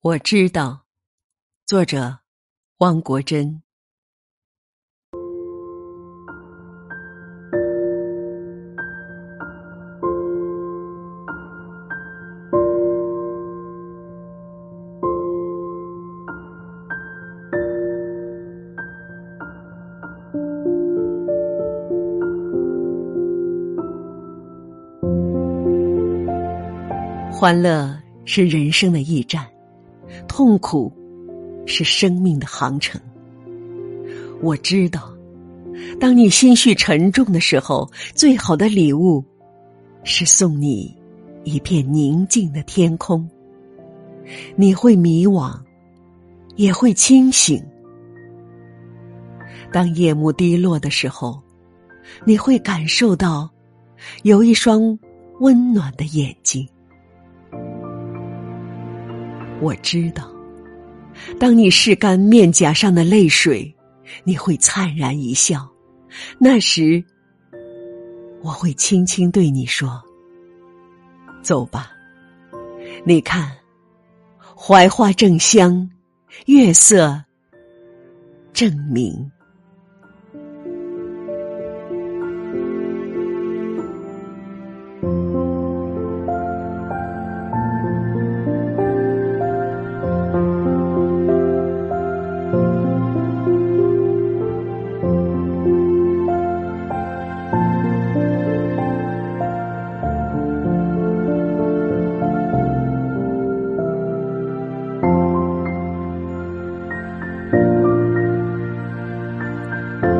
我知道，作者汪国真。欢乐是人生的驿站，痛苦是生命的航程。我知道，当你心绪沉重的时候，最好的礼物是送你一片宁静的天空。你会迷惘，也会清醒。当夜幕低落的时候，你会感受到有一双温暖的眼睛。我知道，当你拭干面颊上的泪水，你会灿然一笑。那时，我会轻轻对你说：“走吧。”你看，槐花正香，月色正明。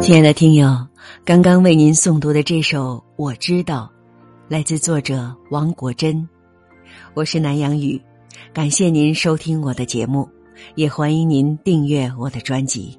亲爱的听友，刚刚为您诵读的这首《我知道》，来自作者王国珍。我是南阳雨，感谢您收听我的节目，也欢迎您订阅我的专辑。